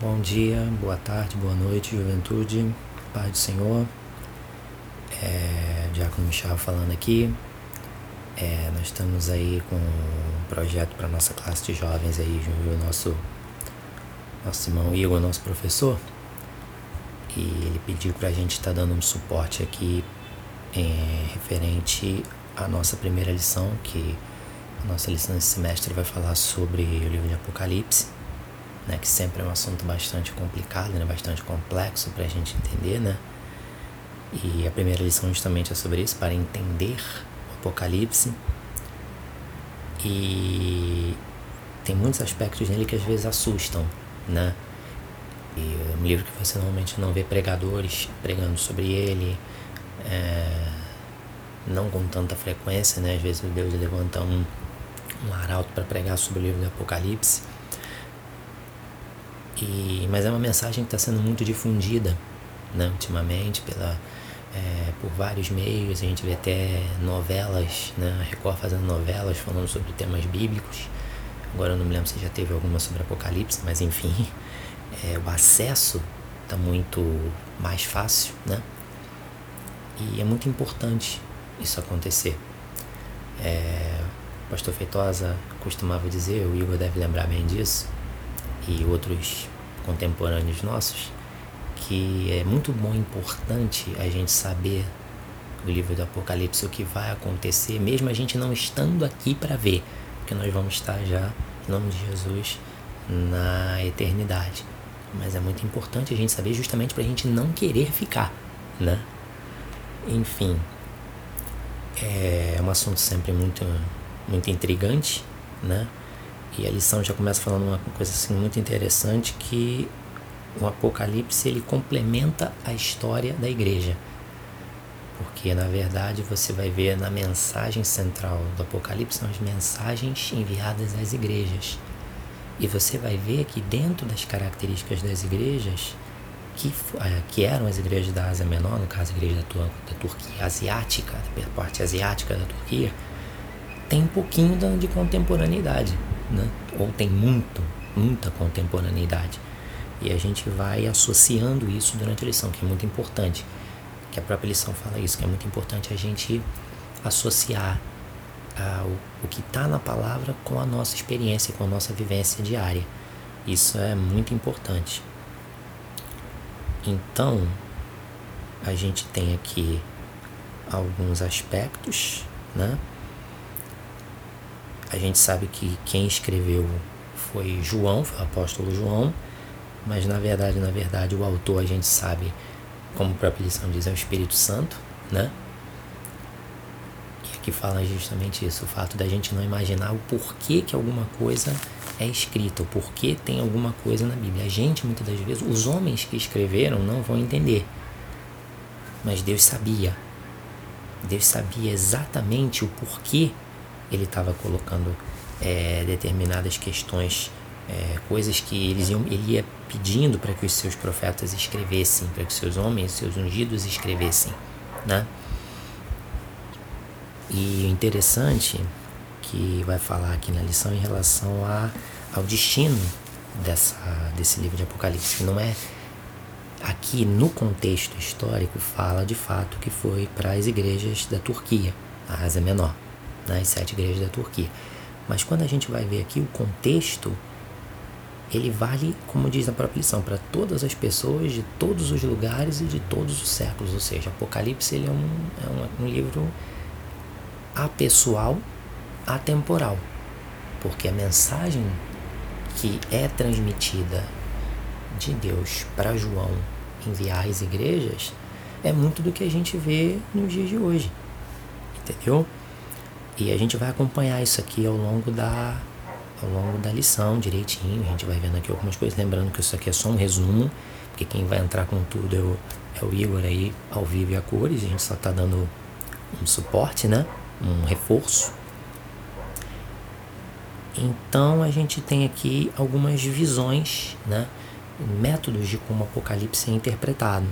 Bom dia, boa tarde, boa noite, juventude, Pai do Senhor. É, Diácono Michel falando aqui. É, nós estamos aí com um projeto para nossa classe de jovens aí, o nosso, nosso irmão Igor, nosso professor. E ele pediu para a gente estar tá dando um suporte aqui é, referente à nossa primeira lição, que a nossa lição desse semestre vai falar sobre o livro de Apocalipse né, que sempre é um assunto bastante complicado, né, bastante complexo para a gente entender, né? E a primeira lição justamente é sobre isso, para entender o Apocalipse. E tem muitos aspectos nele que às vezes assustam, né? E é um livro que você normalmente não vê pregadores pregando sobre ele, é, não com tanta frequência, né? Às vezes Deus levanta um, um arauto para pregar sobre o livro do Apocalipse. E, mas é uma mensagem que está sendo muito difundida né, ultimamente pela, é, por vários meios. A gente vê até novelas, né, a Record fazendo novelas falando sobre temas bíblicos. Agora eu não me lembro se já teve alguma sobre Apocalipse, mas enfim, é, o acesso está muito mais fácil, né? E é muito importante isso acontecer. É, o pastor Feitosa costumava dizer, o Igor deve lembrar bem disso, e outros contemporâneos nossos, que é muito bom e importante a gente saber do livro do Apocalipse o que vai acontecer, mesmo a gente não estando aqui para ver, porque nós vamos estar já, em nome de Jesus, na eternidade. Mas é muito importante a gente saber justamente para a gente não querer ficar, né? Enfim, é um assunto sempre muito, muito intrigante, né? E a lição já começa falando uma coisa assim muito interessante que o Apocalipse ele complementa a história da igreja. Porque na verdade você vai ver na mensagem central do Apocalipse são as mensagens enviadas às igrejas. E você vai ver que dentro das características das igrejas, que, eh, que eram as igrejas da Ásia Menor, no caso a igreja da, da Turquia asiática, da parte asiática da Turquia, tem um pouquinho de contemporaneidade né? ou tem muito, muita contemporaneidade. E a gente vai associando isso durante a lição, que é muito importante. Que a própria lição fala isso, que é muito importante a gente associar ah, o, o que está na palavra com a nossa experiência, com a nossa vivência diária. Isso é muito importante. Então, a gente tem aqui alguns aspectos, né? A gente sabe que quem escreveu foi João, foi o apóstolo João, mas na verdade, na verdade, o autor a gente sabe, como a própria lição diz, é o Espírito Santo, né? E aqui fala justamente isso, o fato da gente não imaginar o porquê que alguma coisa é escrita, o porquê tem alguma coisa na Bíblia. A gente, muitas das vezes, os homens que escreveram não vão entender. Mas Deus sabia. Deus sabia exatamente o porquê ele estava colocando é, determinadas questões, é, coisas que eles iam, ele ia pedindo para que os seus profetas escrevessem, para que seus homens, seus ungidos escrevessem, né? E interessante que vai falar aqui na lição em relação a, ao destino dessa, desse livro de Apocalipse, que não é aqui no contexto histórico fala de fato que foi para as igrejas da Turquia, a Ásia Menor nas sete igrejas da Turquia. Mas quando a gente vai ver aqui o contexto, ele vale, como diz a própria lição, para todas as pessoas de todos os lugares e de todos os séculos. Ou seja, Apocalipse ele é, um, é um, um livro apessoal, atemporal. Porque a mensagem que é transmitida de Deus para João enviar às igrejas é muito do que a gente vê nos dias de hoje. Entendeu? E a gente vai acompanhar isso aqui ao longo da ao longo da lição direitinho. A gente vai vendo aqui algumas coisas, lembrando que isso aqui é só um resumo, porque quem vai entrar com tudo é o, é o Igor aí ao vivo e a cores. A gente só está dando um suporte, né? Um reforço. Então a gente tem aqui algumas visões, né? Métodos de como o Apocalipse é interpretado.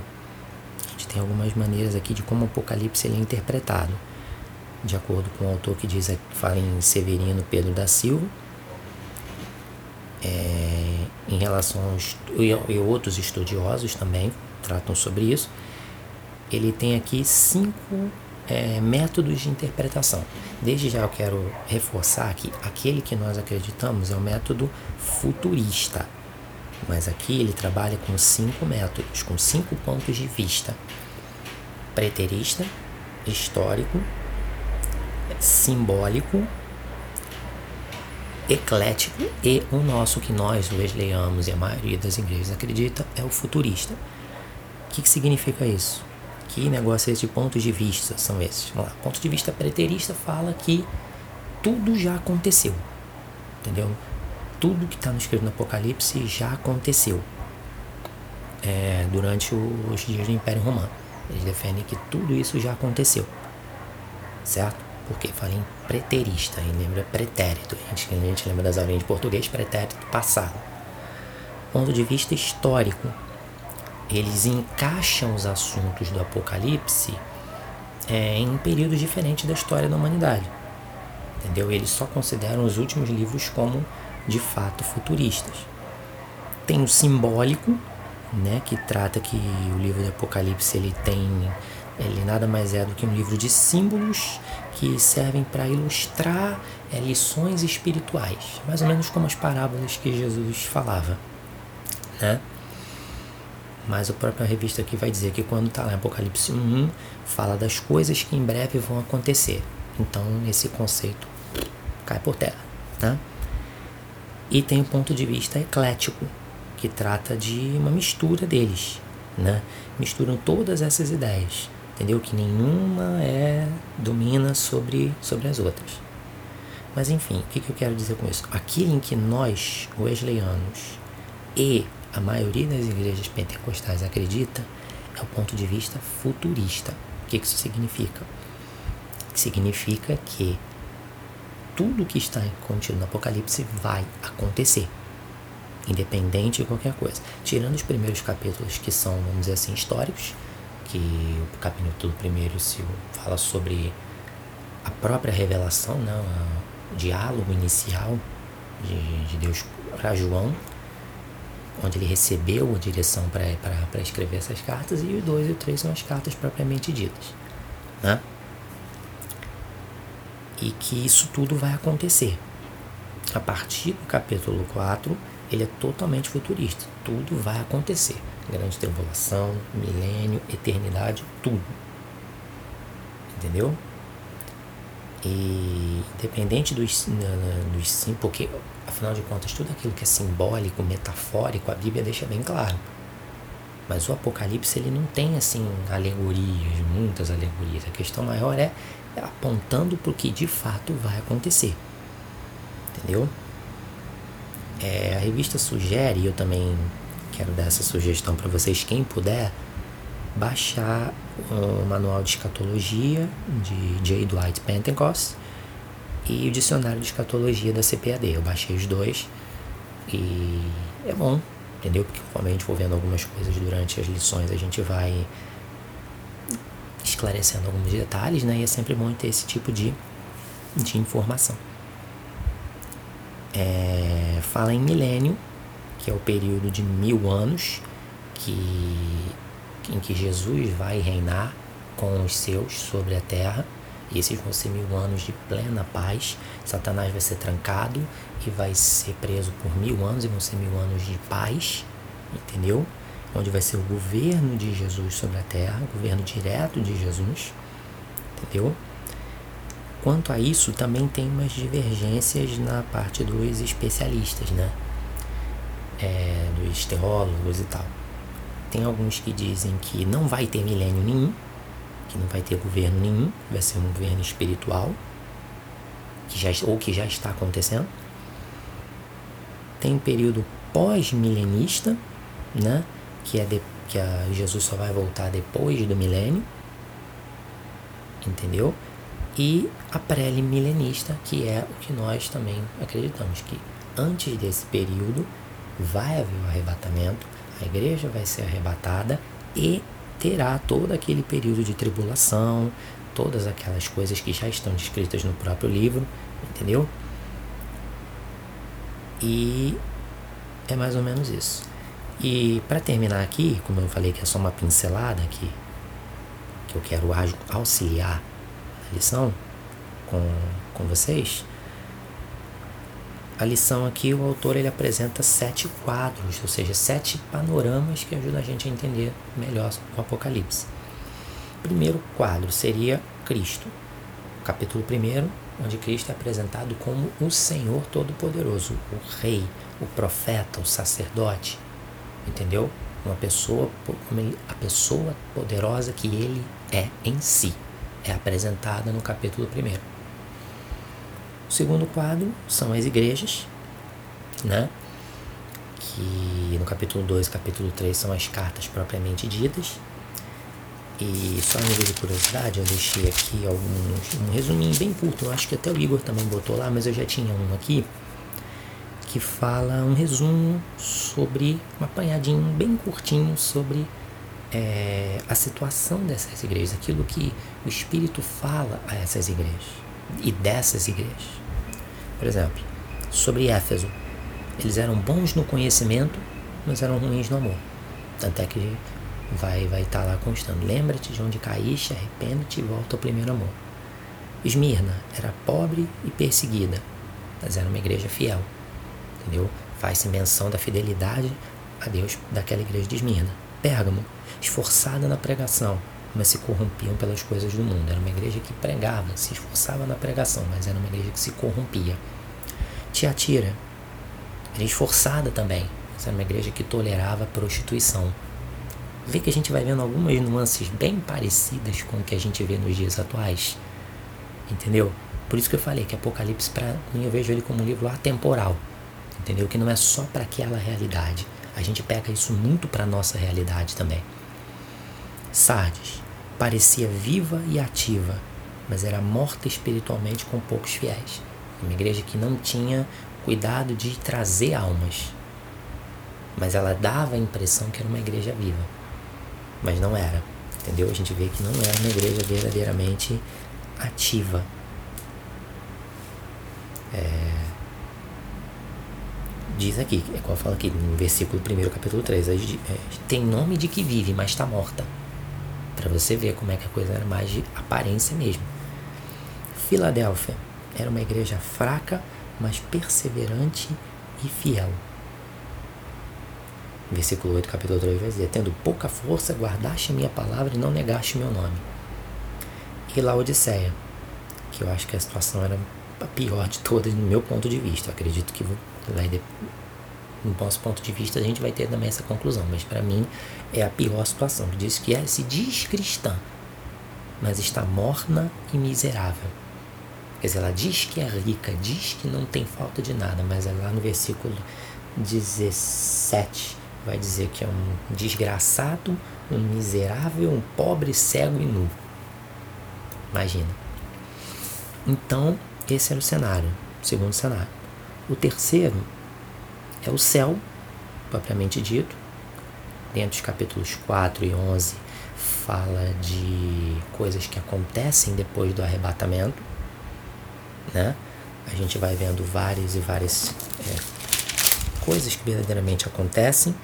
A gente tem algumas maneiras aqui de como o Apocalipse é interpretado de acordo com o autor que diz, fala em Severino Pedro da Silva. é, em relação aos e, e outros estudiosos também tratam sobre isso. Ele tem aqui cinco é, métodos de interpretação. Desde já eu quero reforçar que aquele que nós acreditamos é o método futurista. Mas aqui ele trabalha com cinco métodos, com cinco pontos de vista: preterista, histórico, simbólico, eclético e o nosso que nós wesleyamos e a maioria das igrejas acredita é o futurista. O que, que significa isso? Que negócio é esse de pontos de vista são esses? Vamos lá. Ponto de vista preterista fala que tudo já aconteceu. Entendeu? Tudo que está no escrito no Apocalipse já aconteceu é, durante os dias do Império Romano. Eles defendem que tudo isso já aconteceu. Certo? Porque fala em preterista, e lembra pretérito. A gente, a gente lembra das aulinhas de português, pretérito passado. Ponto de vista histórico eles encaixam os assuntos do Apocalipse é, em períodos diferentes da história da humanidade. Entendeu? Eles só consideram os últimos livros como de fato futuristas. Tem o simbólico, né, que trata que o livro do Apocalipse ele tem ele nada mais é do que um livro de símbolos que servem para ilustrar é, lições espirituais, mais ou menos como as parábolas que Jesus falava, né? Mas a própria revista aqui vai dizer que quando está lá em Apocalipse 1, fala das coisas que em breve vão acontecer. Então esse conceito cai por terra. Né? E tem o ponto de vista eclético, que trata de uma mistura deles. Né? Misturam todas essas ideias. Entendeu? Que nenhuma é domina sobre, sobre as outras. Mas enfim, o que, que eu quero dizer com isso? Aquilo em que nós, wesleyanos, e a maioria das igrejas pentecostais acredita é o ponto de vista futurista. O que isso significa? Significa que tudo que está contido no Apocalipse vai acontecer, independente de qualquer coisa. Tirando os primeiros capítulos que são, vamos dizer assim, históricos, que o capítulo primeiro se fala sobre a própria revelação, né, o diálogo inicial de, de Deus para João, onde ele recebeu a direção para escrever essas cartas, e o 2 e o 3 são as cartas propriamente ditas. Né? E que isso tudo vai acontecer. A partir do capítulo 4, ele é totalmente futurista. Tudo vai acontecer. Grande tribulação, milênio, eternidade, tudo. Entendeu? E independente dos, dos sim, porque afinal de contas tudo aquilo que é simbólico, metafórico, a Bíblia deixa bem claro. Mas o Apocalipse ele não tem assim alegorias, muitas alegorias. A questão maior é apontando para o que de fato vai acontecer. Entendeu? É, a revista sugere, e eu também quero dar essa sugestão para vocês, quem puder, baixar o manual de escatologia de J. Dwight Pentecost e o dicionário de escatologia da CPAD. Eu baixei os dois e é bom, entendeu? Porque conforme a gente for vendo algumas coisas durante as lições, a gente vai esclarecendo alguns detalhes, né? E é sempre bom ter esse tipo de, de informação. É, fala em milênio, que é o período de mil anos que em que Jesus vai reinar com os seus sobre a terra. E esses vão ser mil anos de plena paz. Satanás vai ser trancado e vai ser preso por mil anos e vão ser mil anos de paz, entendeu? Onde vai ser o governo de Jesus sobre a terra, o governo direto de Jesus, entendeu? Quanto a isso, também tem umas divergências na parte dos especialistas, né? É, dos teólogos e tal. Tem alguns que dizem que não vai ter milênio nenhum, que não vai ter governo nenhum, vai ser um governo espiritual, que já, ou que já está acontecendo. Tem um período pós-milenista, né? que, é de, que a Jesus só vai voltar depois do milênio, entendeu? E a pré-milenista, que é o que nós também acreditamos, que antes desse período vai haver o arrebatamento, a igreja vai ser arrebatada e terá todo aquele período de tribulação, todas aquelas coisas que já estão descritas no próprio livro, entendeu? E é mais ou menos isso. E para terminar aqui, como eu falei que é só uma pincelada aqui, que eu quero auxiliar lição com, com vocês, a lição aqui o autor ele apresenta sete quadros, ou seja, sete panoramas que ajudam a gente a entender melhor o Apocalipse. Primeiro quadro seria Cristo, capítulo 1, onde Cristo é apresentado como o Senhor Todo-Poderoso, o Rei, o profeta, o sacerdote, entendeu? Uma pessoa, a pessoa poderosa que ele é em si, é apresentada no capítulo 1. O segundo quadro são as igrejas, né? Que no capítulo 2 e capítulo 3 são as cartas propriamente ditas. E só a nível de curiosidade, eu deixei aqui alguns, um resuminho bem curto. Eu acho que até o Igor também botou lá, mas eu já tinha um aqui que fala um resumo sobre, um apanhadinho bem curtinho sobre é, a situação dessas igrejas, aquilo que o Espírito fala a essas igrejas e dessas igrejas. Por exemplo, sobre Éfeso, eles eram bons no conhecimento, mas eram ruins no amor. Tanto é que vai vai estar tá lá constando. Lembra-te de onde caíste, arrepende-te e volta ao primeiro amor. Esmirna era pobre e perseguida, mas era uma igreja fiel. Entendeu? Faz-se menção da fidelidade a Deus daquela igreja de Esmirna. Pérgamo, esforçada na pregação, mas se corrompiam pelas coisas do mundo. Era uma igreja que pregava, se esforçava na pregação, mas era uma igreja que se corrompia. Tiatira, era esforçada também, mas era uma igreja que tolerava a prostituição vê que a gente vai vendo algumas nuances bem parecidas com o que a gente vê nos dias atuais. Entendeu? Por isso que eu falei que Apocalipse, para mim, eu vejo ele como um livro atemporal. Entendeu? Que não é só para aquela realidade. A gente pega isso muito para nossa realidade também. Sardes parecia viva e ativa, mas era morta espiritualmente com poucos fiéis. Uma igreja que não tinha cuidado de trazer almas, mas ela dava a impressão que era uma igreja viva mas não era. Entendeu? A gente vê que não era uma igreja verdadeiramente ativa. É, diz aqui, é eu falo aqui no versículo 1, capítulo 3, é, tem nome de que vive, mas está morta. Para você ver como é que a coisa era mais de aparência mesmo. Filadélfia era uma igreja fraca, mas perseverante e fiel. Versículo 8, capítulo 3 vai dizer: Tendo pouca força, guardaste a minha palavra e não negaste meu nome. E Laodiceia, que eu acho que a situação era a pior de todas, no meu ponto de vista. Eu acredito que vai, no nosso ponto de vista, a gente vai ter também essa conclusão, mas para mim é a pior situação. Diz que é, se diz cristã, mas está morna e miserável. Quer dizer, ela diz que é rica, diz que não tem falta de nada, mas é lá no versículo 17 vai dizer que é um desgraçado, um miserável, um pobre, cego e nu. Imagina. Então, esse era o cenário, o segundo cenário. O terceiro é o céu, propriamente dito. Dentro dos capítulos 4 e 11, fala de coisas que acontecem depois do arrebatamento. Né? A gente vai vendo várias e várias é, coisas que verdadeiramente acontecem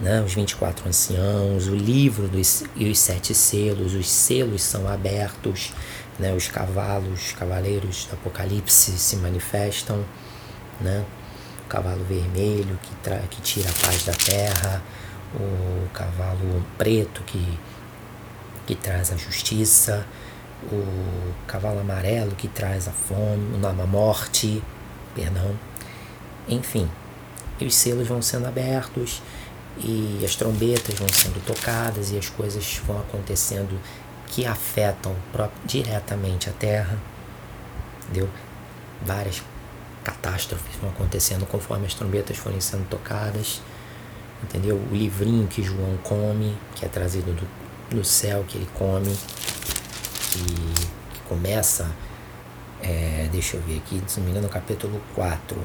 né, os 24 anciãos, o livro dos, e os sete selos, os selos são abertos, né, os cavalos, cavaleiros do Apocalipse se manifestam, né, o cavalo vermelho que, tra que tira a paz da terra, o cavalo preto que, que traz a justiça, o cavalo amarelo que traz a fome, a morte, perdão, enfim, os selos vão sendo abertos e as trombetas vão sendo tocadas e as coisas vão acontecendo que afetam diretamente a Terra, entendeu? Várias catástrofes vão acontecendo conforme as trombetas forem sendo tocadas, entendeu? O livrinho que João come, que é trazido do, do céu, que ele come, que, que começa, é, deixa eu ver aqui, se não me engano, no capítulo 4,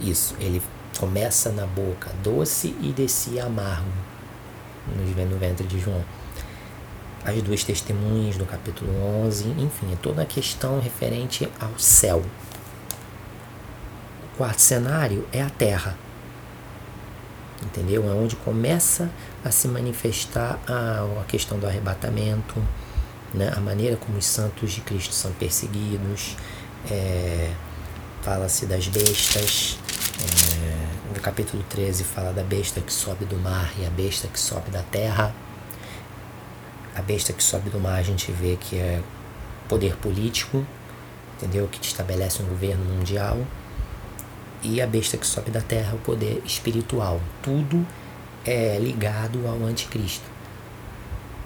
isso, ele começa na boca doce e descia amargo no ventre de João. As duas testemunhas do capítulo 11, enfim, é toda a questão referente ao céu. Quarto cenário é a terra. entendeu? É onde começa a se manifestar a, a questão do arrebatamento, né? a maneira como os santos de Cristo são perseguidos, é, fala-se das bestas, é, no capítulo 13 fala da besta que sobe do mar e a besta que sobe da terra. A besta que sobe do mar a gente vê que é poder político, entendeu? Que estabelece um governo mundial. E a besta que sobe da terra é o poder espiritual. Tudo é ligado ao anticristo.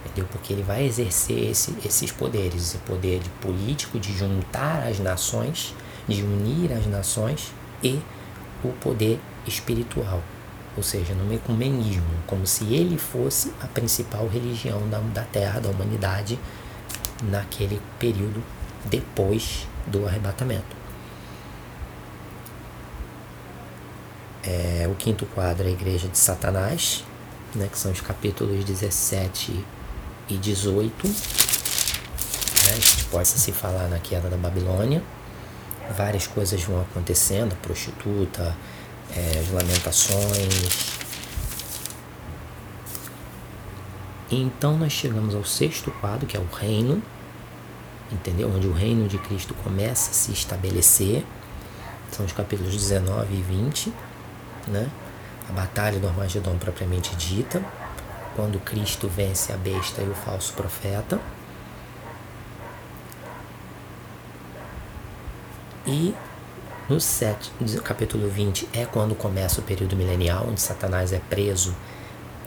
Entendeu? Porque ele vai exercer esse, esses poderes, esse poder de político, de juntar as nações, de unir as nações e o poder espiritual, ou seja, no ecumenismo, como se ele fosse a principal religião da, da Terra, da humanidade, naquele período depois do arrebatamento. É, o quinto quadro é a Igreja de Satanás, né, que são os capítulos 17 e 18. Né, que pode se falar na queda da Babilônia. Várias coisas vão acontecendo, a prostituta, é, as lamentações. então nós chegamos ao sexto quadro, que é o reino, entendeu? Onde o reino de Cristo começa a se estabelecer. São os capítulos 19 e 20, né? A batalha do Armagedon propriamente dita, quando Cristo vence a besta e o falso profeta. E no 7, capítulo 20 é quando começa o período milenial, onde Satanás é preso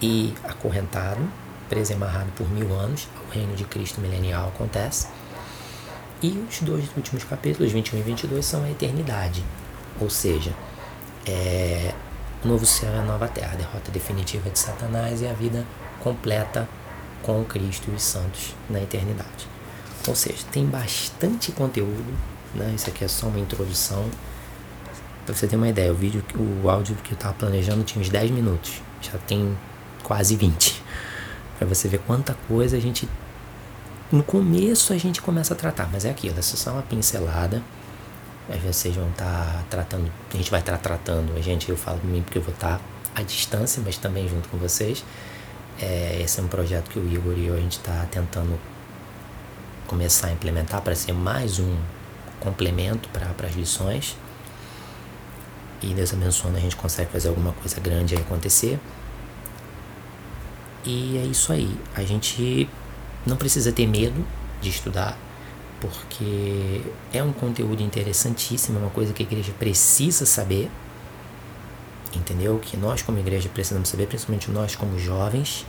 e acorrentado, preso e amarrado por mil anos. O reino de Cristo milenial acontece. E os dois últimos capítulos, 21 e 22, são a eternidade. Ou seja, é, novo céu e a nova terra, a derrota definitiva de Satanás e a vida completa com Cristo e os santos na eternidade. Ou seja, tem bastante conteúdo, né? Isso aqui é só uma introdução. Pra você ter uma ideia, o vídeo, o áudio que eu tava planejando tinha uns 10 minutos. Já tem quase 20. Para você ver quanta coisa a gente no começo a gente começa a tratar, mas é aquilo, essa é só uma pincelada. Vezes vocês vão estar tá tratando, a gente vai estar tá tratando, a gente, eu falo de mim porque eu vou estar tá à distância, mas também junto com vocês. É, esse é um projeto que o Igor e eu a gente está tentando começar a implementar para ser mais um complemento para as lições. E Deus abençoando, a gente consegue fazer alguma coisa grande aí acontecer. E é isso aí. A gente não precisa ter medo de estudar, porque é um conteúdo interessantíssimo, é uma coisa que a igreja precisa saber. Entendeu? Que nós, como igreja, precisamos saber, principalmente nós, como jovens.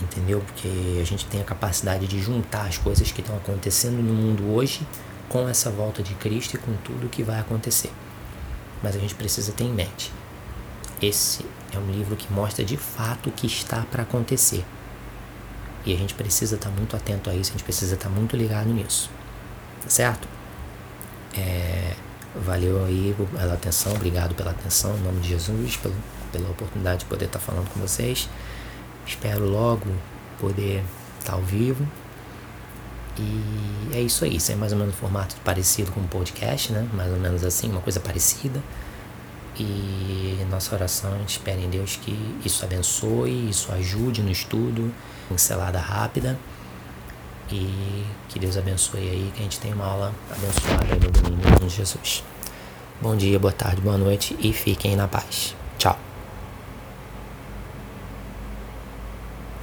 Entendeu? Porque a gente tem a capacidade de juntar as coisas que estão acontecendo no mundo hoje com essa volta de Cristo e com tudo o que vai acontecer. Mas a gente precisa ter em mente. Esse é um livro que mostra de fato o que está para acontecer. E a gente precisa estar tá muito atento a isso, a gente precisa estar tá muito ligado nisso. Tá certo? É, valeu aí pela atenção, obrigado pela atenção, em nome de Jesus, pelo, pela oportunidade de poder estar tá falando com vocês. Espero logo poder estar ao vivo. E é isso aí, isso é mais ou menos um formato parecido com um podcast, né? Mais ou menos assim, uma coisa parecida. E nossa oração, a espera em Deus que isso abençoe, isso ajude no estudo, pincelada rápida. E que Deus abençoe aí, que a gente tenha uma aula abençoada no domingo em Jesus. Bom dia, boa tarde, boa noite e fiquem na paz. Tchau.